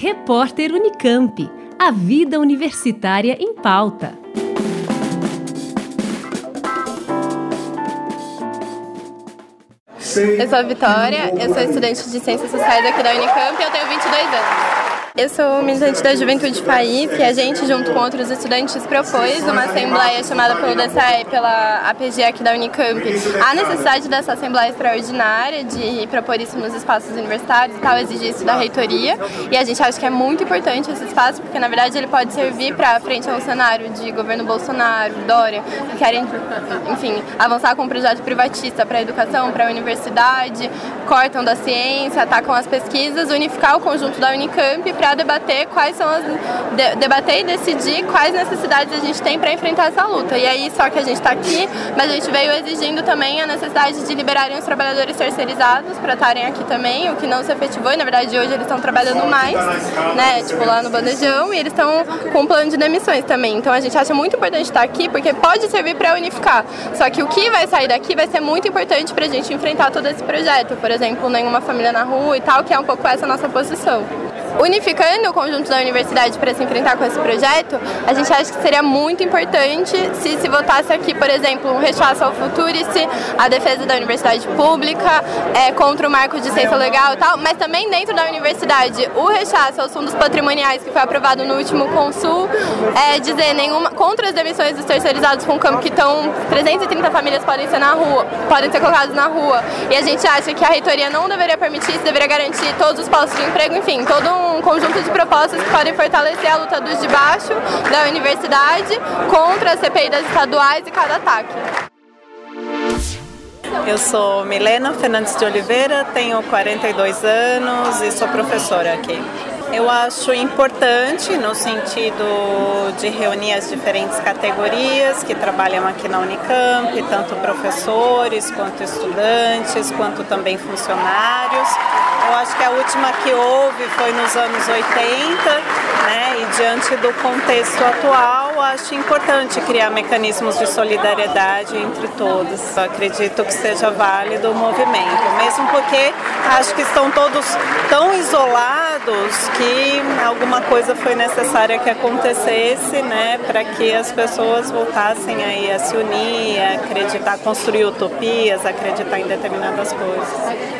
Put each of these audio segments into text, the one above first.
Repórter Unicamp. A vida universitária em pauta. Eu sou a Vitória, eu sou estudante de Ciências Sociais aqui da Unicamp e eu tenho 22 anos. Eu sou militante da Juventude País e a gente, junto com outros estudantes, propôs uma assembleia chamada pelo DSAE, pela APG aqui da Unicamp. A necessidade dessa assembleia extraordinária, de propor isso nos espaços universitários e tal, exigir isso da reitoria. E a gente acha que é muito importante esse espaço, porque na verdade ele pode servir para frente ao cenário de governo Bolsonaro, Dória, que querem, enfim, avançar com um projeto privatista para a educação, para a universidade, cortam da ciência, atacam as pesquisas, unificar o conjunto da Unicamp para debater quais são as de, debater e decidir quais necessidades a gente tem para enfrentar essa luta. E aí só que a gente está aqui, mas a gente veio exigindo também a necessidade de liberarem os trabalhadores terceirizados para estarem aqui também, o que não se efetivou. E na verdade hoje eles estão trabalhando mais, né? Tipo lá no bandejão e eles estão com um plano de demissões também. Então a gente acha muito importante estar aqui porque pode servir para unificar. Só que o que vai sair daqui vai ser muito importante para a gente enfrentar todo esse projeto. Por exemplo, nenhuma família na rua e tal, que é um pouco essa nossa posição unificando o conjunto da universidade para se enfrentar com esse projeto, a gente acha que seria muito importante se se votasse aqui, por exemplo, um rechaço ao Futurice, a defesa da universidade pública, é, contra o marco de ciência legal e tal, mas também dentro da universidade, o rechaço aos fundos patrimoniais que foi aprovado no último Consul, é dizer nenhuma contra as demissões dos terceirizados com campo que estão 330 famílias podem ser na rua, podem ser colocadas na rua. E a gente acha que a reitoria não deveria permitir isso, deveria garantir todos os postos de emprego, enfim, todo um um conjunto de propostas que podem fortalecer a luta dos de baixo da universidade contra a CPI das estaduais e cada ataque. Eu sou Milena Fernandes de Oliveira, tenho 42 anos e sou professora aqui. Eu acho importante no sentido de reunir as diferentes categorias que trabalham aqui na Unicamp, tanto professores quanto estudantes, quanto também funcionários. Eu acho que a última que houve foi nos anos 80, né? E diante do contexto atual, acho importante criar mecanismos de solidariedade entre todos. Eu acredito que seja válido o movimento, mesmo porque acho que estão todos tão isolados que alguma coisa foi necessária que acontecesse, né, para que as pessoas voltassem aí a se unir, a acreditar, construir utopias, acreditar em determinadas coisas.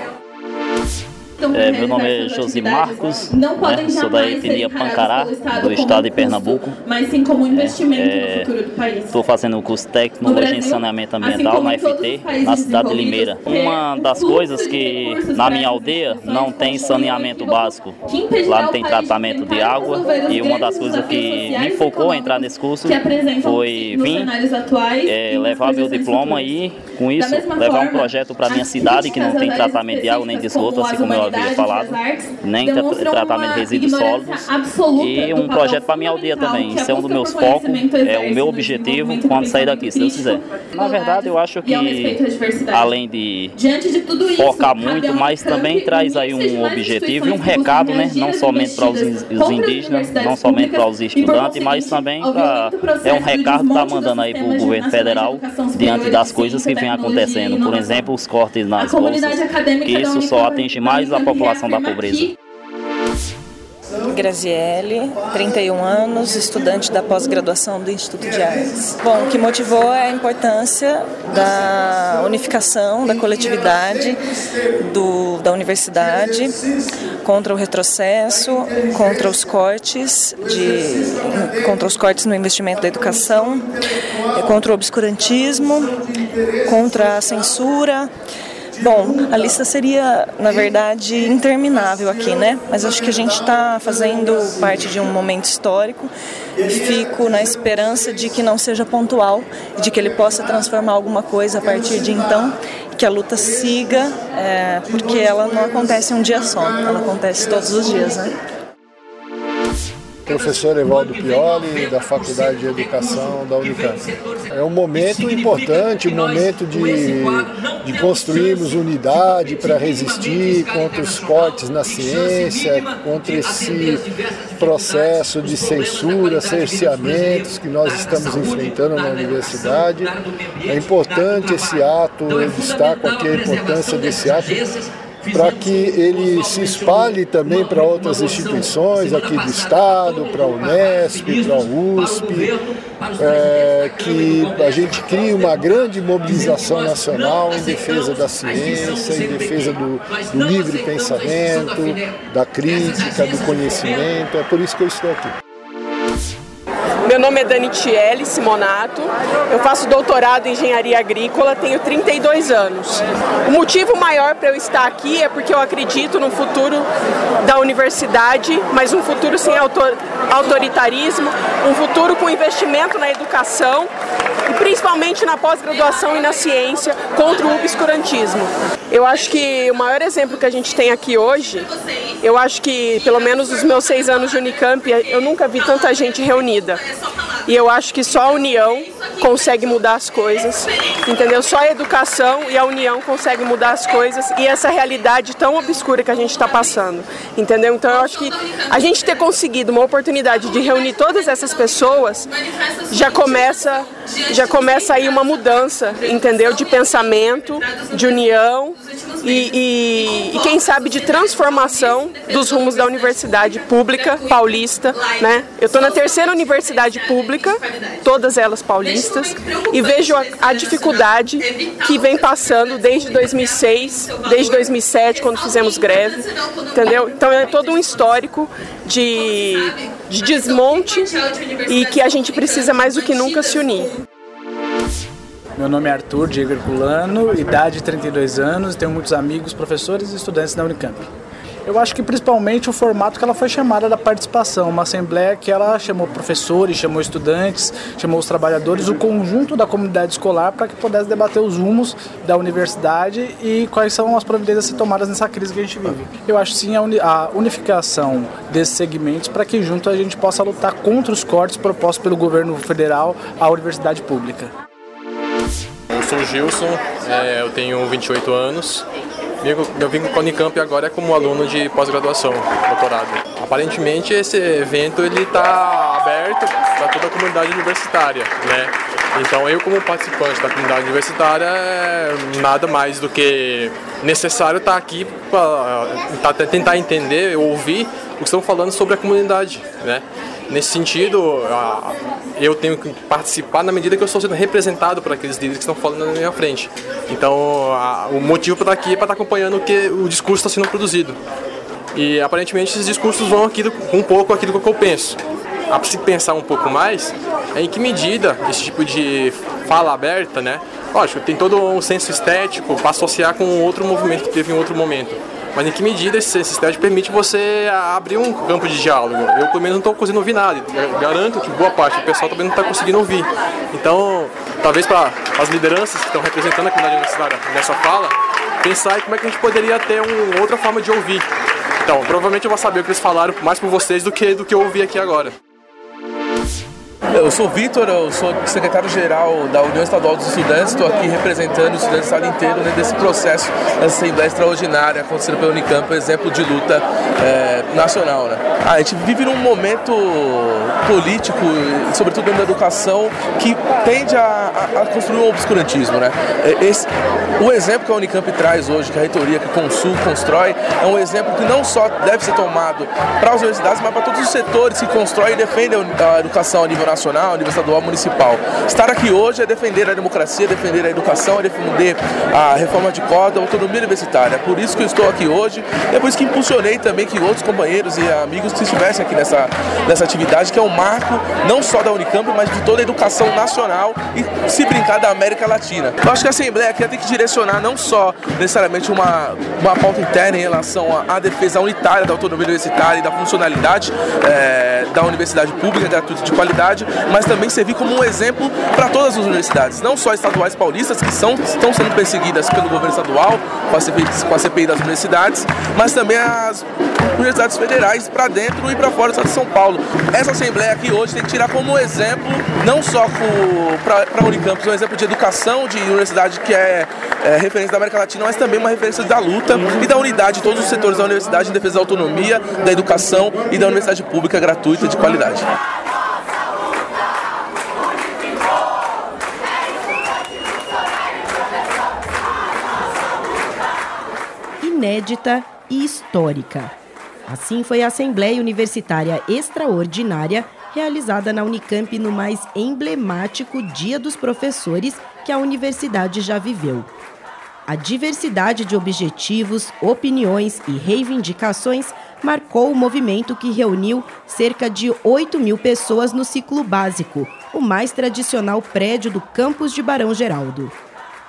É, meu nome é Josi Marcos, né, sou da etnia Pancará, do estado de Pernambuco. Mas sim como investimento é, no futuro do país. Estou fazendo o curso técnico em saneamento assim ambiental assim na FT, na cidade de Limeira. Uma das coisas que na minha aldeia não tem saneamento básico. Lá não tem tratamento de água e uma das coisas que me focou a entrar nesse curso foi vir é, levar meu diploma e com isso levar um projeto para minha cidade que não tem tratamento de água nem de esgoto, assim como eu havia falado, nem tratamento de resíduos sólidos e um projeto para minha aldeia também. Isso é um dos meus focos, é o meu objetivo quando sair daqui, se Deus quiser. Na verdade, eu acho que além de focar muito, mas também traz aí um objetivo e um recado, né? Não somente para os indígenas, não somente para os estudantes, mas também para é um recado que está mandando aí para o governo federal diante das coisas que vem acontecendo. Por exemplo, os cortes nas bolsas, que isso só atinge mais a a população da pobreza. Graziele, 31 anos, estudante da pós-graduação do Instituto de Artes. Bom, o que motivou é a importância da unificação da coletividade do, da universidade contra o retrocesso, contra os cortes de, contra os cortes no investimento da educação, contra o obscurantismo, contra a censura Bom, a lista seria, na verdade, interminável aqui, né? Mas acho que a gente está fazendo parte de um momento histórico fico na esperança de que não seja pontual, de que ele possa transformar alguma coisa a partir de então, que a luta siga, é, porque ela não acontece um dia só, ela acontece todos os dias, né? Professor Evaldo Pioli, da Faculdade de Educação da Unicamp. É um momento importante, um momento de, de construirmos unidade para resistir contra os cortes na ciência, contra esse processo de censura, cerceamentos que nós estamos enfrentando na universidade. É importante esse ato, eu destaco aqui a importância desse ato para que ele se espalhe também para outras instituições aqui do Estado, para a Unesp, para a USP, é, que a gente crie uma grande mobilização nacional em defesa da ciência, em defesa do, do livre pensamento, da crítica, do conhecimento. É por isso que eu estou aqui. Meu nome é Dani Tielli Simonato, eu faço doutorado em engenharia agrícola, tenho 32 anos. O motivo maior para eu estar aqui é porque eu acredito no futuro da universidade, mas um futuro sem autor autoritarismo, um futuro com investimento na educação e principalmente na pós-graduação e na ciência contra o obscurantismo. Eu acho que o maior exemplo que a gente tem aqui hoje, eu acho que pelo menos os meus seis anos de Unicamp, eu nunca vi tanta gente reunida. E eu acho que só a união consegue mudar as coisas, entendeu? Só a educação e a união consegue mudar as coisas e essa realidade tão obscura que a gente está passando, entendeu? Então eu acho que a gente ter conseguido uma oportunidade de reunir todas essas pessoas já começa, já começa aí uma mudança, entendeu? De pensamento, de união e, e, e quem sabe de transformação dos rumos da universidade pública paulista, né? Eu estou na terceira universidade pública, todas elas paulistas, e vejo a, a dificuldade que vem passando desde 2006, desde 2007, quando fizemos greve, entendeu? Então é todo um histórico de, de desmonte e que a gente precisa mais do que nunca se unir. Meu nome é Arthur Diego Herculano, idade 32 anos, tenho muitos amigos, professores e estudantes da Unicamp. Eu acho que principalmente o formato que ela foi chamada da participação, uma assembleia que ela chamou professores, chamou estudantes, chamou os trabalhadores, o conjunto da comunidade escolar para que pudesse debater os rumos da universidade e quais são as providências a ser tomadas nessa crise que a gente vive. Eu acho sim a unificação desses segmentos para que junto a gente possa lutar contra os cortes propostos pelo governo federal à universidade pública. Sou o Gilson, é, eu tenho 28 anos. Eu vim com a Unicamp agora como aluno de pós-graduação, doutorado. Aparentemente esse evento ele está aberto para toda a comunidade universitária, né? Então eu como participante da comunidade universitária é nada mais do que necessário estar aqui para tentar entender, ouvir o que estão falando sobre a comunidade, né? Nesse sentido, eu tenho que participar na medida que eu estou sendo representado por aqueles líderes que estão falando na minha frente. Então, o motivo para estar aqui é para estar acompanhando o que o discurso está sendo produzido. E aparentemente esses discursos vão aqui um pouco aquilo que eu penso. Se pensar um pouco mais é em que medida esse tipo de fala aberta, né? Lógico, tem todo um senso estético para associar com outro movimento que teve em outro momento mas em que medida esse sistema permite você abrir um campo de diálogo? Eu, pelo menos, não estou conseguindo ouvir nada. Garanto que boa parte do pessoal também não está conseguindo ouvir. Então, talvez para as lideranças que estão representando a comunidade universitária nessa fala, pensar em como é que a gente poderia ter uma outra forma de ouvir. Então, provavelmente eu vou saber o que eles falaram mais por vocês do que do que eu ouvi aqui agora. Eu sou Vitor, eu sou secretário-geral da União Estadual dos Estudantes, estou aqui representando estudantes do estado inteiro né, desse processo da Assembleia Extraordinária acontecendo pela Unicamp, exemplo de luta é, nacional. Né? Ah, a gente vive num momento político, sobretudo dentro da educação, que tende a, a, a construir um obscurantismo. Né? É, esse, o exemplo que a Unicamp traz hoje, que a reitoria, que o Consul constrói, é um exemplo que não só deve ser tomado para as universidades, mas para todos os setores que constroem e defendem a educação a nível nacional, a nível estadual, municipal. Estar aqui hoje é defender a democracia, defender a educação, é defender a reforma de cota, a autonomia universitária. É por isso que eu estou aqui hoje, é por isso que impulsionei também que outros companheiros e amigos estivessem aqui nessa, nessa atividade, que é um marco não só da Unicamp, mas de toda a educação nacional e, se brincar, da América Latina. Eu acho que a Assembleia aqui tem que direcionar não só necessariamente uma, uma pauta interna em relação à defesa unitária da autonomia universitária e da funcionalidade é, da universidade pública gratuita de qualidade, mas também servir como um exemplo para todas as universidades, não só estaduais paulistas, que são, estão sendo perseguidas pelo governo estadual, com a CPI, com a CPI das universidades, mas também as universidades federais para dentro e para fora do estado de São Paulo. Essa Assembleia aqui hoje tem que tirar como exemplo, não só para a Unicamp, um exemplo de educação de universidade que é, é, referência da América Latina, mas também uma referência da luta e da unidade de todos os setores da universidade em defesa da autonomia, da educação e da universidade pública gratuita de qualidade. Inédita e histórica. Assim foi a Assembleia Universitária Extraordinária realizada na Unicamp no mais emblemático Dia dos Professores que a universidade já viveu. A diversidade de objetivos, opiniões e reivindicações marcou o movimento que reuniu cerca de 8 mil pessoas no ciclo básico, o mais tradicional prédio do campus de Barão Geraldo.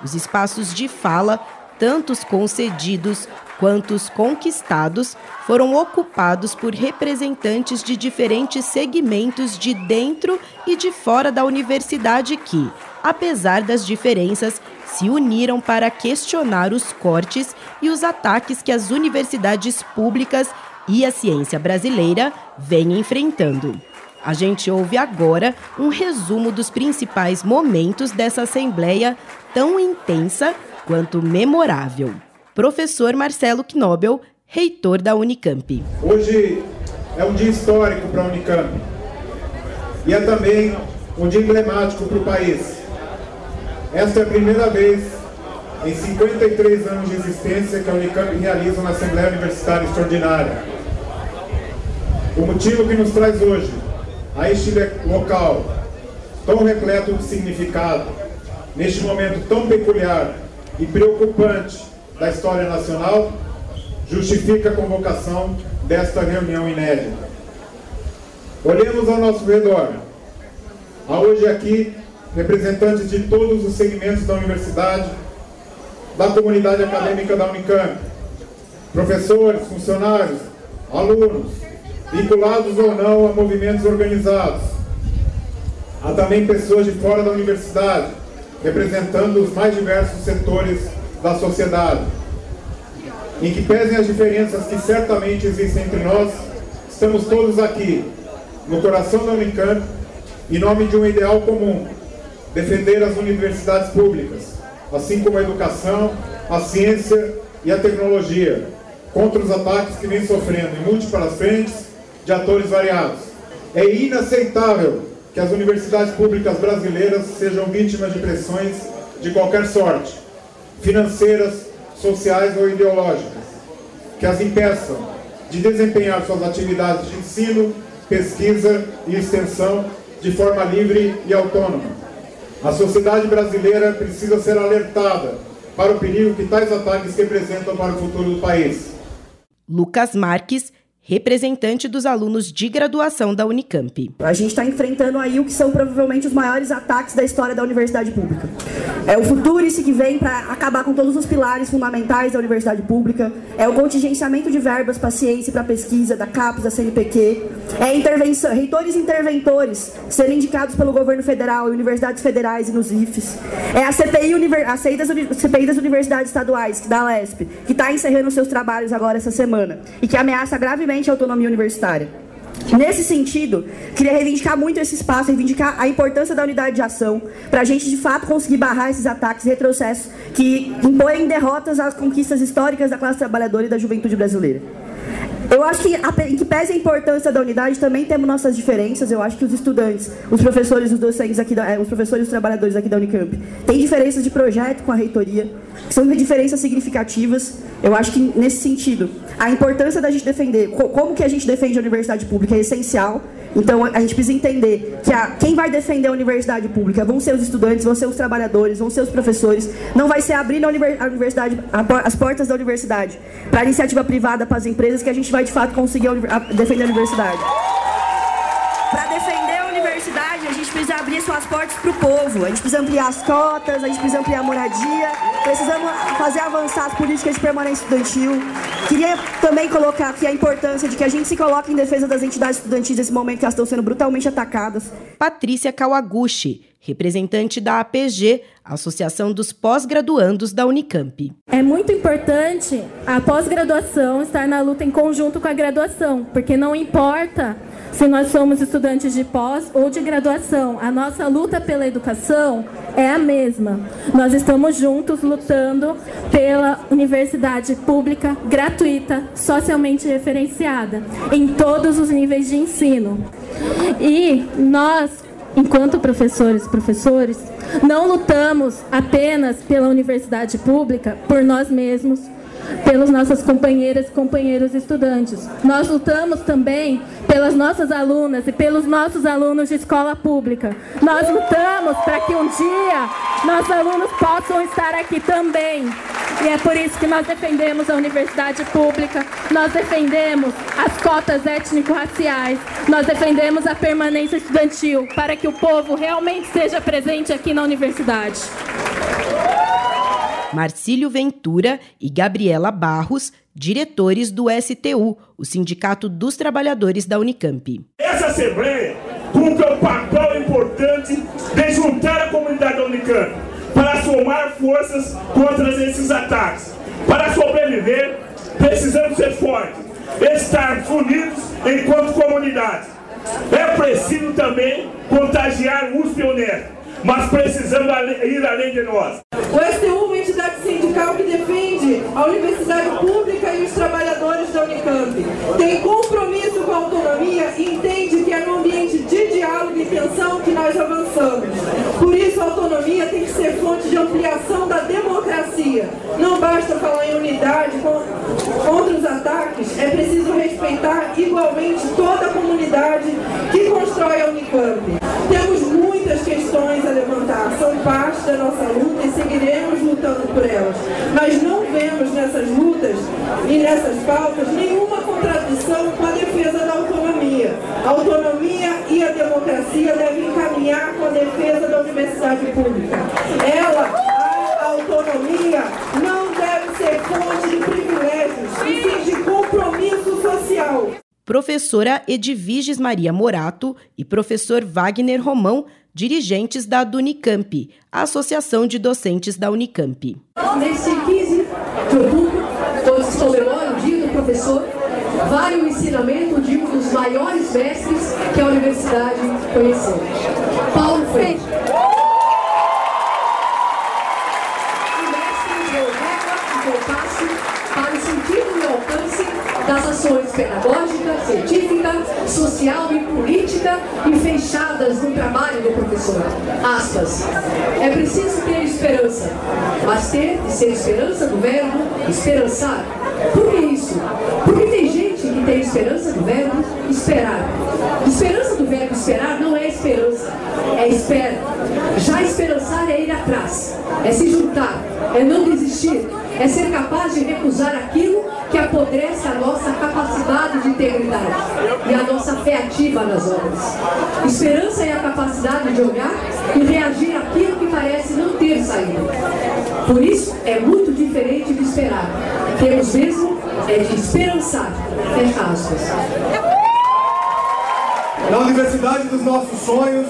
Os espaços de fala, tantos concedidos quanto os conquistados, foram ocupados por representantes de diferentes segmentos de dentro e de fora da universidade que, apesar das diferenças, se uniram para questionar os cortes e os ataques que as universidades públicas e a ciência brasileira vêm enfrentando. A gente ouve agora um resumo dos principais momentos dessa assembleia tão intensa quanto memorável. Professor Marcelo Knobel, reitor da Unicamp. Hoje é um dia histórico para a Unicamp e é também um dia emblemático para o país. Esta é a primeira vez em 53 anos de existência que a Unicamp realiza uma Assembleia Universitária Extraordinária. O motivo que nos traz hoje a este local tão repleto de significado, neste momento tão peculiar e preocupante da história nacional, justifica a convocação desta reunião inédita. Olhemos ao nosso redor. Há hoje aqui representantes de todos os segmentos da universidade, da comunidade acadêmica da Unicamp, professores, funcionários, alunos, vinculados ou não a movimentos organizados. Há também pessoas de fora da universidade, representando os mais diversos setores da sociedade. Em que pesem as diferenças que certamente existem entre nós, estamos todos aqui, no coração da Unicamp, em nome de um ideal comum, defender as universidades públicas, assim como a educação, a ciência e a tecnologia, contra os ataques que vem sofrendo em múltiplas frentes de atores variados. É inaceitável que as universidades públicas brasileiras sejam vítimas de pressões de qualquer sorte, financeiras, sociais ou ideológicas, que as impeçam de desempenhar suas atividades de ensino, pesquisa e extensão de forma livre e autônoma. A sociedade brasileira precisa ser alertada para o perigo que tais ataques representam para o futuro do país. Lucas Marques representante dos alunos de graduação da Unicamp. A gente está enfrentando aí o que são provavelmente os maiores ataques da história da universidade pública. É o futuro esse que vem para acabar com todos os pilares fundamentais da universidade pública. É o contingenciamento de verbas para ciência e para pesquisa da CAPES, da CNPq. É intervenção, reitores interventores serem indicados pelo governo federal em universidades federais e nos IFES. É a CPI, a CPI das universidades estaduais, da LESP, que está encerrando seus trabalhos agora essa semana e que ameaça gravemente a autonomia universitária. Nesse sentido, queria reivindicar muito esse espaço, reivindicar a importância da unidade de ação, para a gente de fato conseguir barrar esses ataques e retrocessos que impõem derrotas às conquistas históricas da classe trabalhadora e da juventude brasileira. Eu acho que, em que pese a importância da unidade, também temos nossas diferenças. Eu acho que os estudantes, os professores, os docentes aqui, da, eh, os professores os trabalhadores aqui da Unicamp, têm diferenças de projeto com a reitoria, são diferenças significativas. Eu acho que, nesse sentido, a importância da gente defender, como que a gente defende a universidade pública é essencial. Então, a gente precisa entender que a, quem vai defender a universidade pública vão ser os estudantes, vão ser os trabalhadores, vão ser os professores. Não vai ser abrindo a universidade, as portas da universidade para a iniciativa privada, para as empresas, que a gente vai de fato conseguir defender a universidade. Para defender a a gente precisa abrir suas portas para o povo. A gente precisa ampliar as cotas, a gente precisa ampliar a moradia, precisamos fazer avançar as políticas de permanência estudantil. Queria também colocar aqui a importância de que a gente se coloque em defesa das entidades estudantis nesse momento que elas estão sendo brutalmente atacadas. Patrícia Kawaguchi representante da APG, Associação dos Pós-Graduandos da Unicamp. É muito importante a pós-graduação estar na luta em conjunto com a graduação, porque não importa se nós somos estudantes de pós ou de graduação, a nossa luta pela educação é a mesma. Nós estamos juntos lutando pela universidade pública, gratuita, socialmente referenciada, em todos os níveis de ensino. E nós, enquanto professores e professores, não lutamos apenas pela universidade pública por nós mesmos, pelas nossas companheiras e companheiros estudantes. Nós lutamos também pelas nossas alunas e pelos nossos alunos de escola pública. Nós lutamos para que um dia nossos alunos possam estar aqui também. E é por isso que nós defendemos a universidade pública, nós defendemos as cotas étnico-raciais, nós defendemos a permanência estudantil para que o povo realmente seja presente aqui na universidade. Marcílio Ventura e Gabriela Barros, diretores do STU, o Sindicato dos Trabalhadores da Unicamp. Essa Assembleia cumpre um papel importante de juntar a comunidade da Unicamp para somar forças contra esses ataques. Para sobreviver, precisamos ser fortes, estar unidos enquanto comunidade. É preciso também contagiar os pioneiros, mas precisamos ir além de nós. O STU defende a universidade pública e os trabalhadores da Unicamp. Tem compromisso com a autonomia e entende que é no ambiente de diálogo e tensão que nós avançamos. Por isso, a autonomia tem que ser fonte de ampliação da democracia. Não basta falar em unidade contra os ataques, é preciso respeitar igualmente toda a comunidade que constrói a Unicamp. Temos muitas questões a levantar, são parte da nossa luta e seguiremos lutando por elas. Mas não vemos nessas lutas e nessas pautas nenhuma contradição com a defesa da autonomia. A autonomia e a democracia devem caminhar com a defesa da universidade pública. Ela, a autonomia, não deve ser fonte de privilégios, e sim de compromisso social. Professora Edviges Maria Morato e professor Wagner Romão dirigentes da Unicamp, a Associação de Docentes da Unicamp. Nesse 15 de outubro, se comemora o Dia do Professor, vale o ensinamento de um dos maiores mestres que a universidade conheceu, Paulo Freire. Ações pedagógicas, científicas, social e política e fechadas no trabalho do professor. Aspas. É preciso ter esperança, mas ter de ser esperança do verbo esperançar. Por que isso? Porque tem gente que tem esperança do verbo esperar. Esperança do verbo esperar não é esperança, é espera. Já esperançar é ir atrás, é se juntar, é não desistir, é ser capaz de recusar aquilo que apodrece a nossa capacidade de integridade e a nossa fé ativa nas obras. Esperança é a capacidade de olhar e reagir àquilo que parece não ter saída. Por isso, é muito diferente de esperar. Temos mesmo é de esperançar. Fecha aspas na universidade dos nossos sonhos,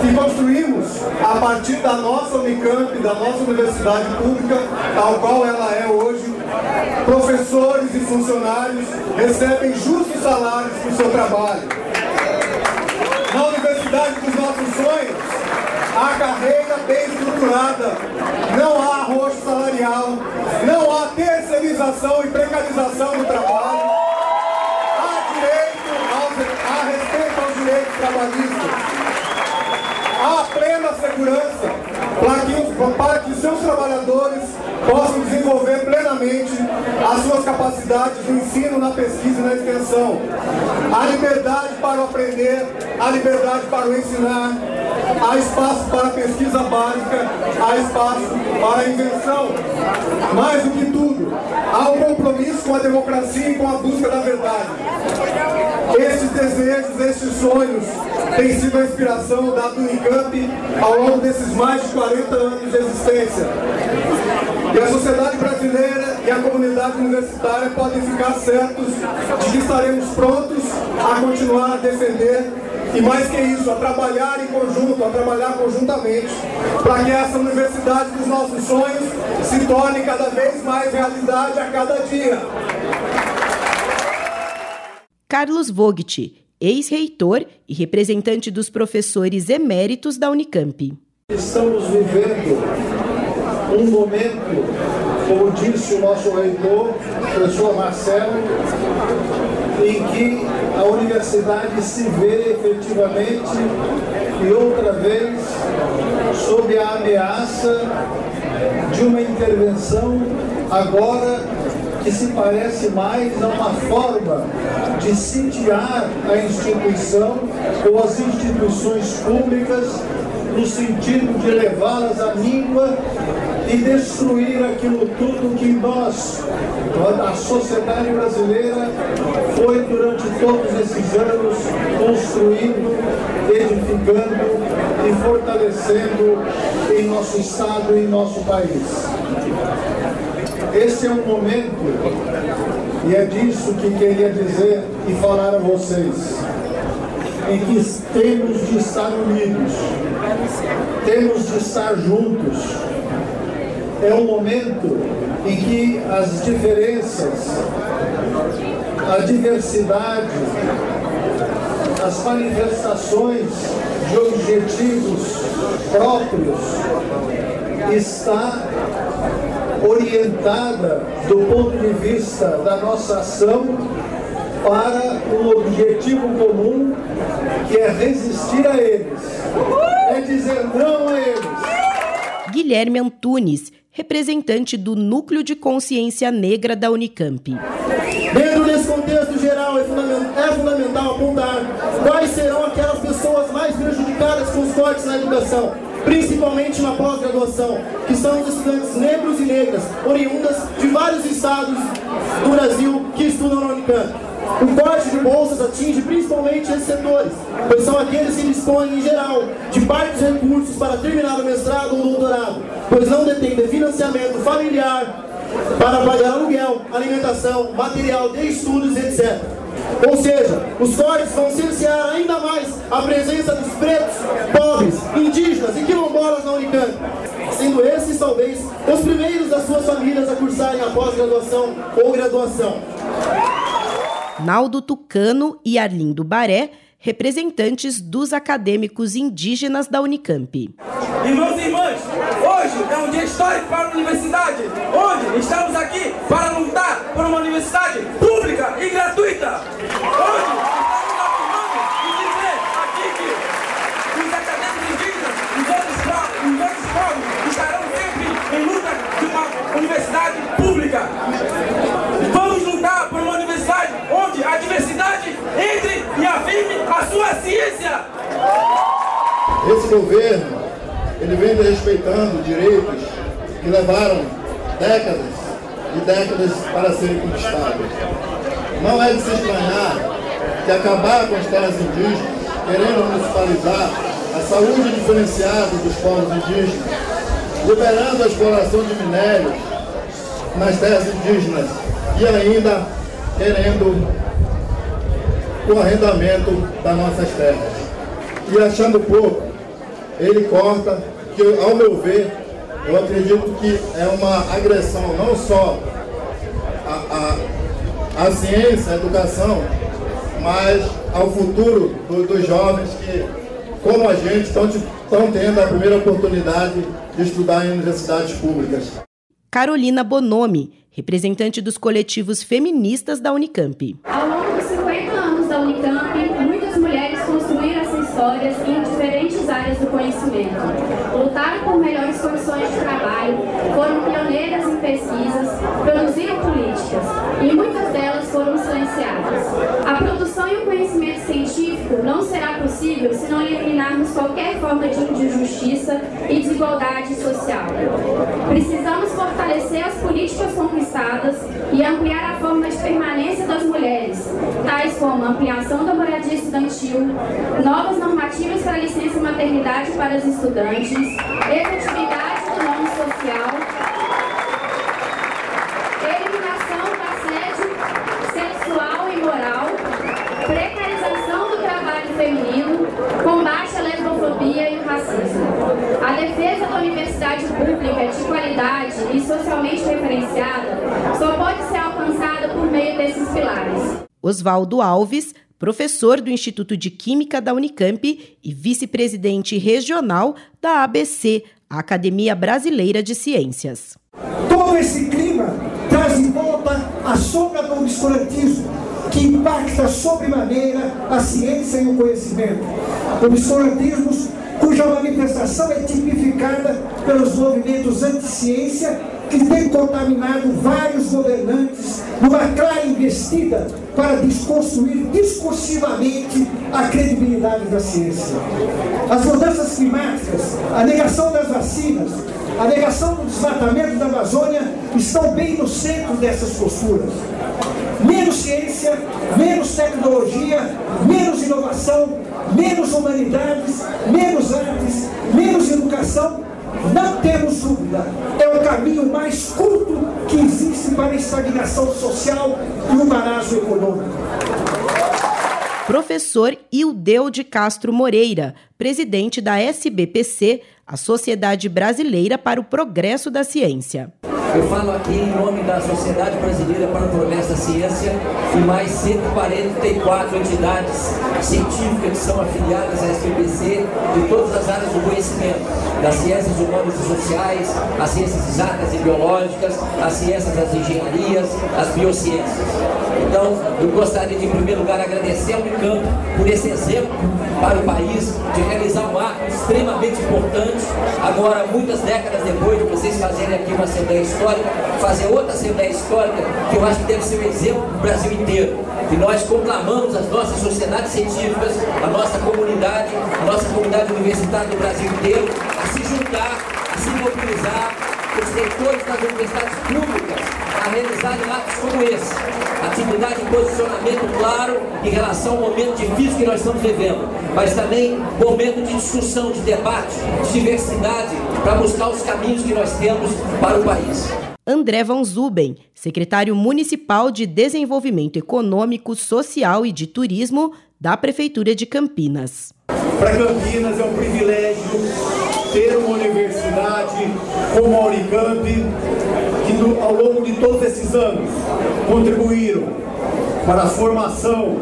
que construímos a partir da nossa Unicamp, da nossa universidade pública, tal qual ela é hoje. Professores e funcionários recebem justos salários por seu trabalho. Na universidade dos nossos sonhos, a carreira bem estruturada, não há arroxo salarial, não há terceirização e precarização do trabalho. direitos trabalhistas. Há plena segurança para que, para que seus trabalhadores possam desenvolver plenamente as suas capacidades no ensino, na pesquisa e na extensão. Há liberdade para o aprender, há liberdade para o ensinar, há espaço para a pesquisa básica, há espaço para a invenção. Mais do que tudo, há um compromisso com a democracia e com a busca da verdade. Esses desejos, esses sonhos têm sido a inspiração da Unicamp ao longo desses mais de 40 anos de existência. E a sociedade brasileira e a comunidade universitária podem ficar certos de que estaremos prontos a continuar a defender e mais que isso, a trabalhar em conjunto, a trabalhar conjuntamente, para que essa universidade dos nossos sonhos se torne cada vez mais realidade a cada dia. Carlos Vogt, ex-reitor e representante dos professores eméritos da Unicamp. Estamos vivendo um momento, como disse o nosso reitor, professor Marcelo, em que a universidade se vê efetivamente e outra vez sob a ameaça de uma intervenção agora que se parece mais a uma forma de sitiar a instituição ou as instituições públicas no sentido de levá-las à míngua e destruir aquilo tudo que nós, a sociedade brasileira, foi durante todos esses anos construindo, edificando e fortalecendo em nosso Estado e em nosso país. Esse é um momento, e é disso que queria dizer e falar a vocês, em que temos de estar unidos, temos de estar juntos. É um momento em que as diferenças, a diversidade, as manifestações de objetivos próprios está orientada do ponto de vista da nossa ação para um objetivo comum que é resistir a eles, é dizer não a eles. Guilherme Antunes, representante do Núcleo de Consciência Negra da Unicamp. Dentro desse contexto geral, é fundamental, é fundamental apontar quais serão aquelas pessoas mais prejudicadas com os cortes na educação, principalmente na pós-graduação, que são os estudantes negros e negras, oriundas de vários estados do Brasil que estudam na Unicamp. O corte de bolsas atinge principalmente esses setores, pois são aqueles que dispõem, em geral, de partes recursos para terminar o mestrado ou doutorado, pois não detêm de financiamento familiar para pagar aluguel, alimentação, material de estudos, etc. Ou seja, os cortes vão cercear ainda mais a presença dos pretos, pobres, indígenas e quilombolas na Unicamp, sendo esses talvez os primeiros das suas famílias a cursarem a pós-graduação ou graduação. Naldo Tucano e Arlindo Baré, representantes dos acadêmicos indígenas da Unicamp. Irmãos e irmãs, hoje é um dia histórico para a universidade, onde estamos aqui para lutar por uma universidade pública e gratuita. Governo, ele vem respeitando direitos que levaram décadas e décadas para serem conquistados. Não é de se estranhar que acabar com as terras indígenas, querendo municipalizar a saúde diferenciada dos povos indígenas, liberando a exploração de minérios nas terras indígenas e ainda querendo o arrendamento das nossas terras. E achando pouco, ele corta, que ao meu ver, eu acredito que é uma agressão não só à, à, ciência, à educação, mas ao futuro do, dos jovens que, como a gente, estão, estão tendo a primeira oportunidade de estudar em universidades públicas. Carolina Bonomi, representante dos coletivos feministas da Unicamp. Ao longo dos 50 anos da Unicamp, muitas mulheres construíram essas histórias do conhecimento. Lutaram por melhores condições de trabalho, foram pioneiras em pesquisas, produziram políticas e muitas delas foram silenciadas. A produção e o conhecimento científico não será possível se não eliminarmos qualquer forma de injustiça e desigualdade social. Precisamos fortalecer as políticas conquistadas e ampliar a forma de permanência das mulheres, tais como ampliação da moradia estudantil, novas normativas para licença maternidade para as estudantes, efetividade do nome social, eliminação do assédio sexual e moral, precarização do trabalho feminino, combate à lesbofobia e o racismo. A defesa da universidade de qualidade e socialmente referenciada só pode ser alcançada por meio desses pilares. Oswaldo Alves, professor do Instituto de Química da Unicamp e vice-presidente regional da ABC, a Academia Brasileira de Ciências. Todo esse clima traz em volta a sombra do obscurantismo, que impacta sobremaneira a ciência e o conhecimento. Obscurantismos cuja manifestação é tipificada pelos movimentos anti-ciência que tem contaminado vários governantes numa clara investida para desconstruir discursivamente a credibilidade da ciência. As mudanças climáticas, a negação das vacinas, a negação do desmatamento da Amazônia estão bem no centro dessas posturas. Ciência, menos tecnologia, menos inovação, menos humanidades, menos artes, menos educação não temos dúvida, é o caminho mais curto que existe para a estagnação social e o marasmo econômico. Professor Ildeu de Castro Moreira, presidente da SBPC, a Sociedade Brasileira para o Progresso da Ciência. Eu falo aqui em nome da Sociedade Brasileira para o Progresso da Ciência e mais 144 entidades científicas que são afiliadas à SPPC de todas as áreas do conhecimento, das ciências humanas e sociais, as ciências exatas e biológicas, as ciências das engenharias, as biociências. Então, eu gostaria de, em primeiro lugar, agradecer ao Unicamp por esse exemplo para o país de realizar um ato extremamente importante, agora, muitas décadas depois de vocês fazerem aqui uma Assembleia Histórica, fazer outra Assembleia Histórica, que eu acho que deve ser um exemplo para o Brasil inteiro. E nós conclamamos as nossas sociedades científicas, a nossa comunidade, a nossa comunidade universitária do Brasil inteiro, a se juntar, a se mobilizar, os reitores das universidades públicas, a realizarem atos como esse. Atividade e posicionamento claro em relação ao momento difícil que nós estamos vivendo, mas também momento de discussão, de debate, de diversidade, para buscar os caminhos que nós temos para o país. André Van Zuben, secretário municipal de Desenvolvimento Econômico, Social e de Turismo da Prefeitura de Campinas. Para Campinas é um privilégio ter uma universidade como a Unicamp, que ao longo de todos esses anos contribuíram para a formação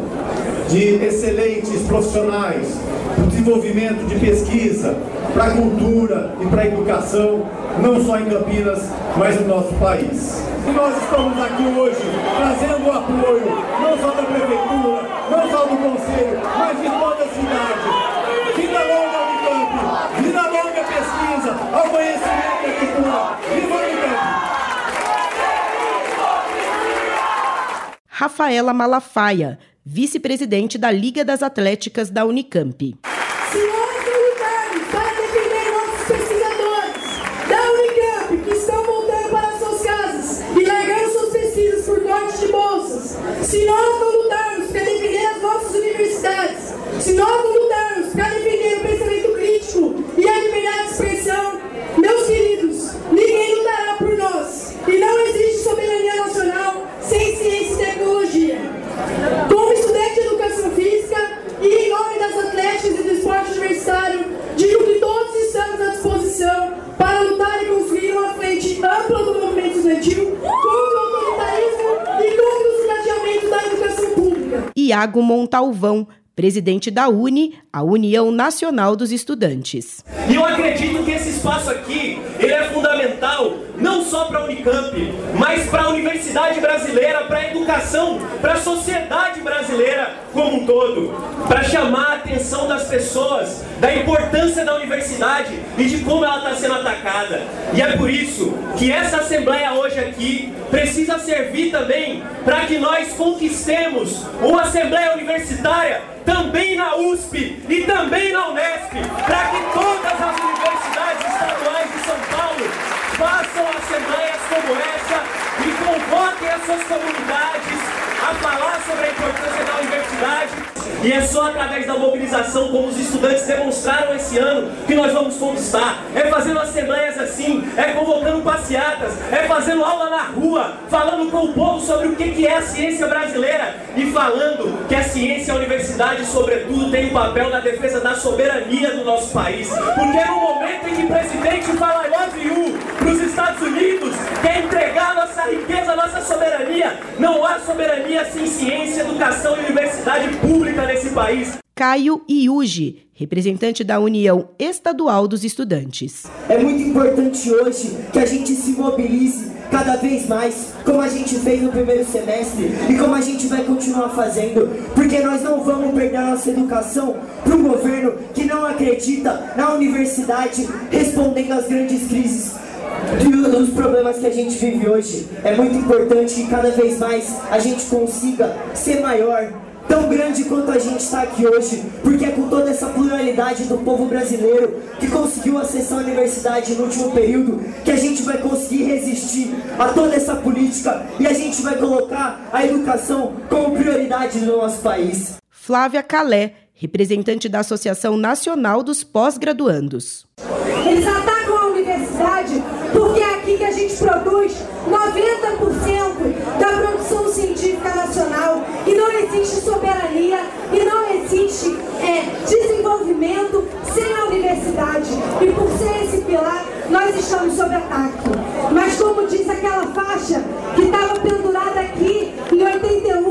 de excelentes profissionais, o desenvolvimento de pesquisa, para a cultura e para a educação, não só em Campinas, mas no nosso país. E nós estamos aqui hoje trazendo o apoio, não só da Prefeitura, não só do Conselho, mas de toda a cidade. Vida longa Unicamp, vida longa pesquisa, ao conhecimento e à cultura. Viva Unicamp! Rafaela Malafaia, vice-presidente da Liga das Atléticas da Unicamp. Senhores militares, para defender nossos pesquisadores da Unicamp que estão voltando para suas casas e largando suas pesquisas por corte de bolsas. Se nós não lutarmos para defender as nossas universidades, se nós não pública. Iago Montalvão, presidente da UNE, a União Nacional dos Estudantes. E eu acredito que esse espaço aqui, não só para a Unicamp, mas para a universidade brasileira, para a educação, para a sociedade brasileira como um todo, para chamar a atenção das pessoas da importância da universidade e de como ela está sendo atacada. E é por isso que essa assembleia hoje aqui precisa servir também para que nós conquistemos uma assembleia universitária também na USP e também na Unesp, para que todas as universidades estaduais de São Paulo façam assembleias como essa e convoquem as suas comunidades a falar sobre a importância da universidade. E é só através da mobilização, como os estudantes demonstraram esse ano, que nós vamos conquistar. É fazendo assembleias assim, é convocando passeatas, é fazendo aula na rua, falando com o povo sobre o que é a ciência brasileira e falando que a ciência e a universidade, sobretudo, tem um papel na defesa da soberania do nosso país. Porque no momento em que o presidente fala I love you para os Estados Unidos, quer entregar nossa riqueza, soberania, não há soberania sem ciência, educação e universidade pública nesse país. Caio Iugi, representante da União Estadual dos Estudantes. É muito importante hoje que a gente se mobilize cada vez mais, como a gente fez no primeiro semestre e como a gente vai continuar fazendo, porque nós não vamos perder a nossa educação para um governo que não acredita na universidade respondendo às grandes crises dos problemas que a gente vive hoje. É muito importante que cada vez mais a gente consiga ser maior, tão grande quanto a gente está aqui hoje, porque é com toda essa pluralidade do povo brasileiro que conseguiu acessar a universidade no último período que a gente vai conseguir resistir a toda essa política e a gente vai colocar a educação como prioridade no nosso país. Flávia Calé, representante da Associação Nacional dos Pós-Graduandos. Eles atacam a universidade porque é aqui que a gente produz 90% da produção científica nacional e não existe soberania e não existe é, desenvolvimento sem a universidade. E por ser esse pilar, nós estamos sob ataque. Mas como diz aquela faixa que estava pendurada aqui em 81,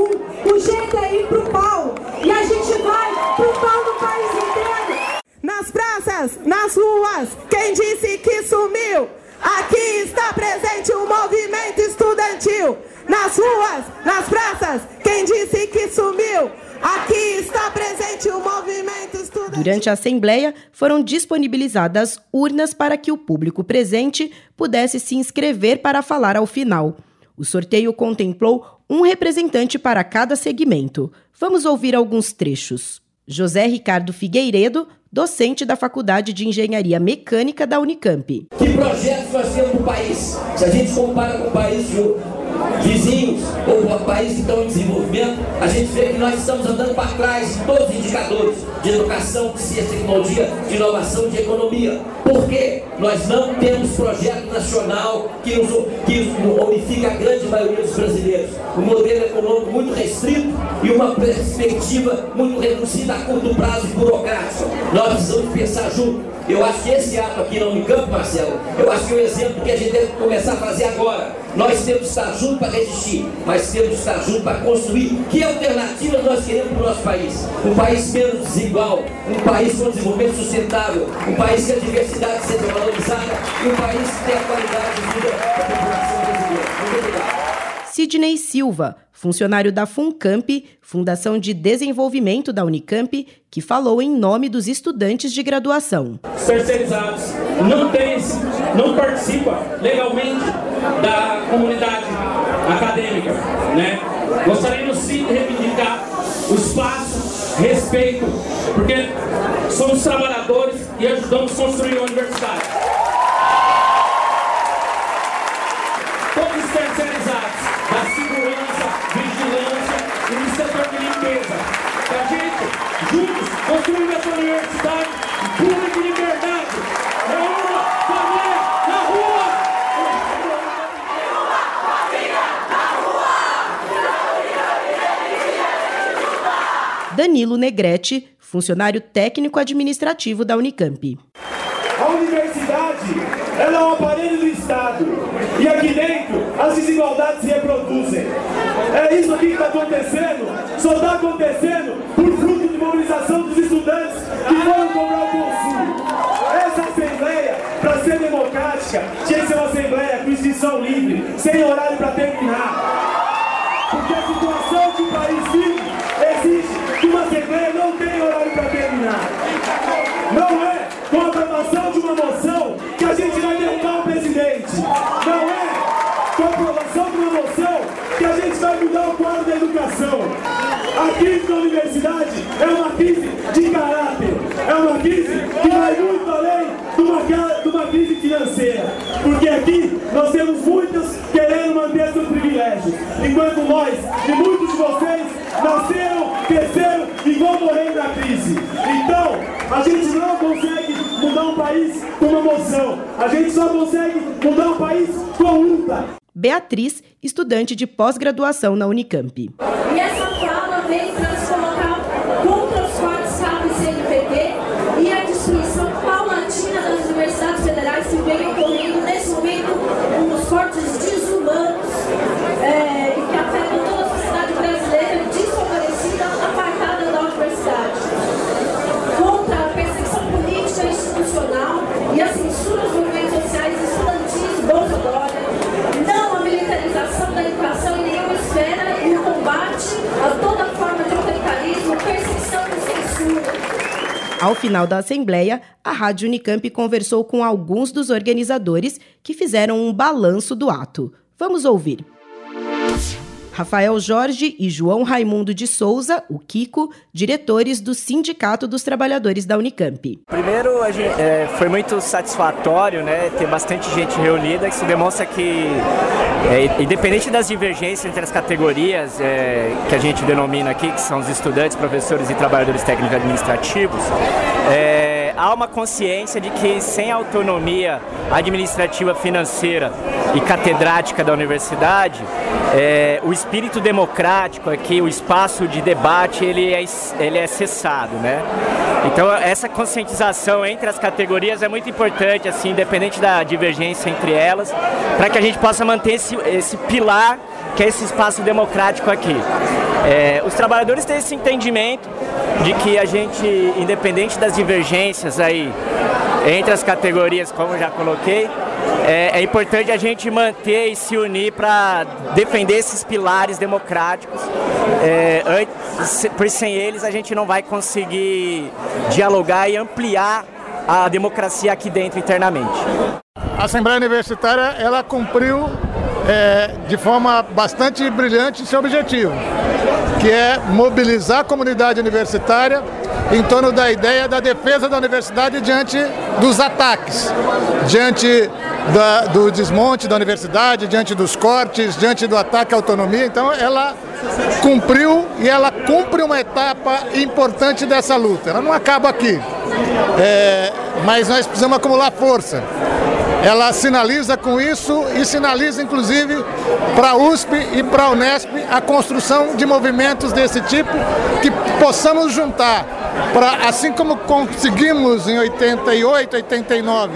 o jeito é ir pro pau. E a gente vai pro pau no país inteiro. Nas praças, nas ruas, quem disse que sumiu? Aqui está presente o movimento estudantil. Nas ruas, nas praças, quem disse que sumiu? Aqui está presente o movimento estudantil. Durante a Assembleia, foram disponibilizadas urnas para que o público presente pudesse se inscrever para falar ao final. O sorteio contemplou um representante para cada segmento. Vamos ouvir alguns trechos. José Ricardo Figueiredo, docente da Faculdade de Engenharia Mecânica da Unicamp. Que nós temos no país? Se a gente compara com vizinhos ou países que estão em desenvolvimento, a gente vê que nós estamos andando para trás em todos os indicadores de educação, de ciência tecnologia, de inovação, de economia. Por quê? Nós não temos projeto nacional que, nos, que unifica a grande maioria dos brasileiros. Um modelo econômico muito restrito e uma perspectiva muito reduzida a curto prazo e burocrático. Nós precisamos pensar junto. Eu acho que esse ato aqui na Unicamp, Marcelo, eu acho que é um exemplo que a gente deve começar a fazer agora. Nós temos que estar juntos para resistir, mas temos que estar juntos para construir que alternativas nós queremos para o nosso país. Um país menos desigual, um país com desenvolvimento sustentável, um país que a diversidade seja valorizada e um país que tenha qualidade de vida para a população brasileira. Muito obrigado. Sidney Silva, funcionário da FUNCAMP, Fundação de Desenvolvimento da Unicamp, que falou em nome dos estudantes de graduação. Os terceirizados não, tem, não participam legalmente da comunidade acadêmica. Né? Gostaríamos sim de reivindicar o espaço, respeito, porque somos trabalhadores e ajudamos a construir a universidade. Danilo Negrete, funcionário técnico administrativo da Unicamp. A universidade ela é um aparelho do Estado. E aqui dentro as desigualdades se reproduzem. É isso aqui que está acontecendo. Só está acontecendo por fruto de mobilização dos estudantes que foram cobrar o consumo. Essa assembleia, para ser democrática, tinha que ser uma assembleia com inscrição livre, sem horário para terminar. Porque a situação que o país vive uma moção que a gente vai derrubar o presidente. Não é com a aprovação de moção que a gente vai mudar o quadro da educação. A crise da universidade é uma crise de caráter. É uma crise que vai muito além de uma, de uma crise financeira. Porque aqui nós temos muitas querendo manter seus privilégios. Enquanto nós e muitos de vocês nasceram, cresceram e vão morrer na crise. Então, a gente não consegue mudar um país com uma moção. A gente só consegue mudar um país com luta. Beatriz, estudante de pós-graduação na Unicamp. Ao final da Assembleia, a Rádio Unicamp conversou com alguns dos organizadores que fizeram um balanço do ato. Vamos ouvir. Rafael Jorge e João Raimundo de Souza, o Kiko, diretores do Sindicato dos Trabalhadores da Unicamp. Primeiro, gente, é, foi muito satisfatório né, ter bastante gente reunida, isso demonstra que, é, independente das divergências entre as categorias é, que a gente denomina aqui, que são os estudantes, professores e trabalhadores técnicos administrativos, é, há uma consciência de que sem autonomia administrativa, financeira e catedrática da universidade, é, o espírito democrático aqui, o espaço de debate, ele é, ele é cessado, né? Então essa conscientização entre as categorias é muito importante, assim, independente da divergência entre elas, para que a gente possa manter esse, esse pilar que é esse espaço democrático aqui. É, os trabalhadores têm esse entendimento de que a gente, independente das divergências aí entre as categorias, como já coloquei, é, é importante a gente manter e se unir para defender esses pilares democráticos. É, por sem eles a gente não vai conseguir dialogar e ampliar a democracia aqui dentro internamente. A Assembleia Universitária ela cumpriu é, de forma bastante brilhante seu objetivo, que é mobilizar a comunidade universitária em torno da ideia da defesa da universidade diante dos ataques, diante da, do desmonte da universidade, diante dos cortes, diante do ataque à autonomia. Então, ela cumpriu e ela cumpre uma etapa importante dessa luta. Ela não acaba aqui, é, mas nós precisamos acumular força. Ela sinaliza com isso e sinaliza inclusive para a USP e para a Unesp a construção de movimentos desse tipo que possamos juntar para assim como conseguimos em 88, 89,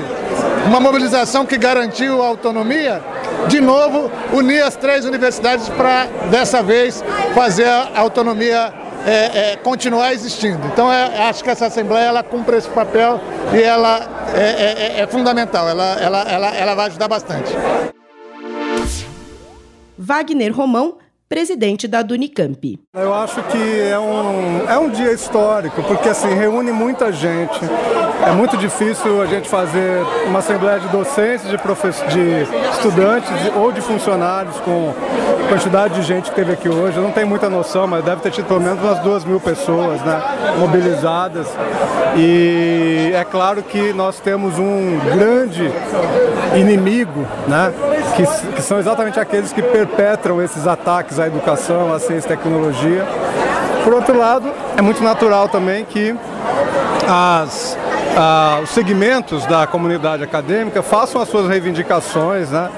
uma mobilização que garantiu a autonomia, de novo unir as três universidades para dessa vez fazer a autonomia é, é, continuar existindo. Então é, acho que essa Assembleia ela cumpre esse papel e ela é, é, é, é fundamental, ela, ela, ela, ela vai ajudar bastante. Wagner Romão presidente da Dunicamp. Eu acho que é um, é um dia histórico, porque assim, reúne muita gente. É muito difícil a gente fazer uma assembleia de docentes, de, de estudantes ou de funcionários com a quantidade de gente que teve aqui hoje. Eu não tenho muita noção, mas deve ter tido pelo menos umas duas mil pessoas né, mobilizadas. E é claro que nós temos um grande inimigo, né, que, que são exatamente aqueles que perpetram esses ataques à educação, à ciência e tecnologia. Por outro lado, é muito natural também que as, ah, os segmentos da comunidade acadêmica façam as suas reivindicações né,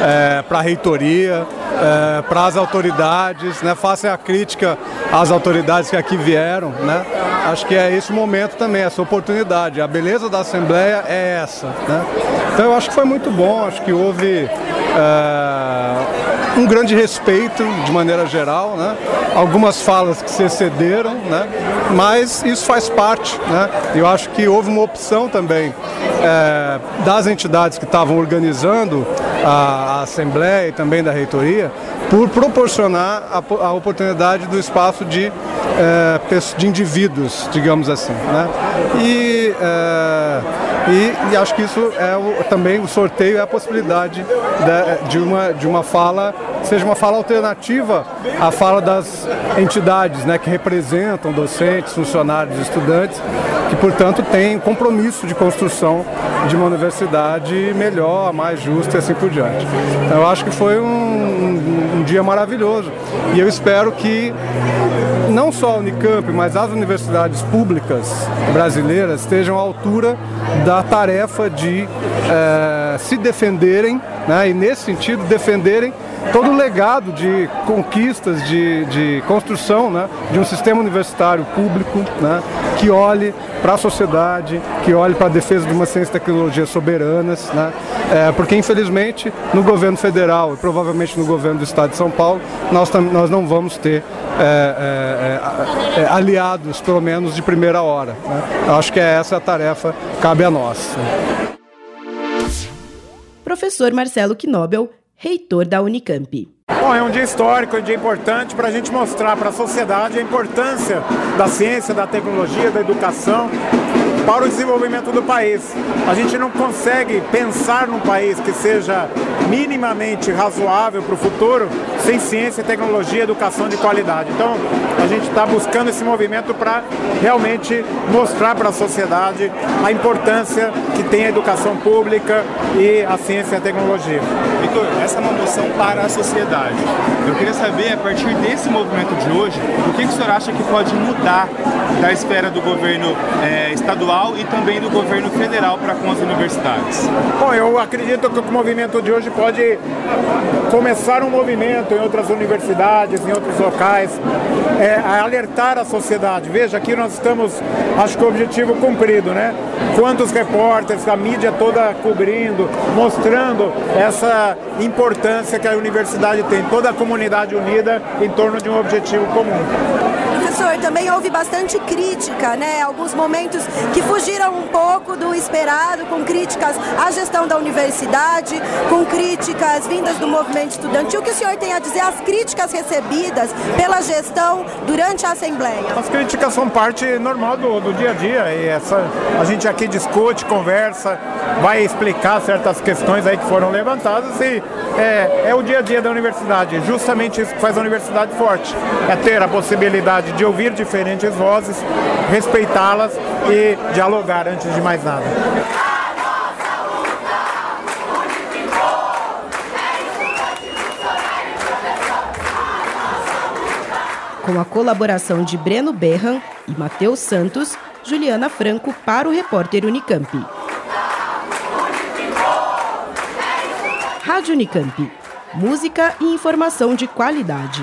é, para a reitoria, é, para as autoridades, né, façam a crítica às autoridades que aqui vieram. Né. Acho que é esse momento também, essa oportunidade. A beleza da Assembleia é essa. Né. Então eu acho que foi muito bom, acho que houve. É, um grande respeito de maneira geral, né? algumas falas que se excederam, né? Mas isso faz parte. Né? Eu acho que houve uma opção também é, das entidades que estavam organizando a, a, Assembleia e também da Reitoria por proporcionar a, a oportunidade do espaço de, é, de indivíduos, digamos assim. Né? E, é, e, e, acho que isso é o, também o sorteio é a possibilidade de, de, uma, de uma fala seja uma fala alternativa à fala das entidades né, que representam docentes, funcionários, estudantes, que, portanto, têm compromisso de construção de uma universidade melhor, mais justa e assim por diante. Então, eu acho que foi um, um, um dia maravilhoso e eu espero que não só a Unicamp, mas as universidades públicas brasileiras estejam à altura da tarefa de é, se defenderem, né, e nesse sentido defenderem todo o legado de conquistas, de, de construção né, de um sistema universitário público né, que olhe para a sociedade, que olhe para a defesa de uma ciência e tecnologia soberanas, né, é, porque infelizmente no governo federal e provavelmente no governo do estado de São Paulo nós, nós não vamos ter é, é, é, aliados, pelo menos de primeira hora. Né. Acho que é essa a tarefa, cabe a nós. Professor Marcelo Knobel reitor da Unicamp. Bom, é um dia histórico, é um dia importante para a gente mostrar para a sociedade a importância da ciência, da tecnologia, da educação para o desenvolvimento do país. A gente não consegue pensar num país que seja minimamente razoável para o futuro sem ciência, tecnologia, educação de qualidade. Então, a gente está buscando esse movimento para realmente mostrar para a sociedade a importância que tem a educação pública e a ciência e a tecnologia. Vitor, essa é uma moção para a sociedade. Eu queria saber, a partir desse movimento de hoje, o que, que o senhor acha que pode mudar da esfera do governo é, estadual e também do governo federal para com as universidades? Bom, eu acredito que o movimento de hoje pode começar um movimento em outras universidades, em outros locais, é, alertar a sociedade. Veja, aqui nós estamos, acho que o objetivo cumprido, né? Quantos repórteres, a mídia toda cobrindo, mostrando essa importância que a universidade tem, toda a comunidade unida em torno de um objetivo comum. Professor, também houve bastante crítica, né? Alguns momentos que fugiram um pouco do esperado, com críticas à gestão da universidade, com críticas vindas do movimento estudantil. O que o senhor tem a dizer às críticas recebidas pela gestão durante a Assembleia? As críticas são parte normal do, do dia a dia e essa, a gente aqui discute, conversa, vai explicar certas questões aí que foram levantadas e é, é o dia a dia da universidade. Justamente isso que faz a universidade forte. É ter a possibilidade de ouvir diferentes vozes, respeitá-las e dialogar antes de mais nada. Com a colaboração de Breno Berran e Matheus Santos, Juliana Franco para o repórter Unicamp. Rádio Unicamp. Música e informação de qualidade.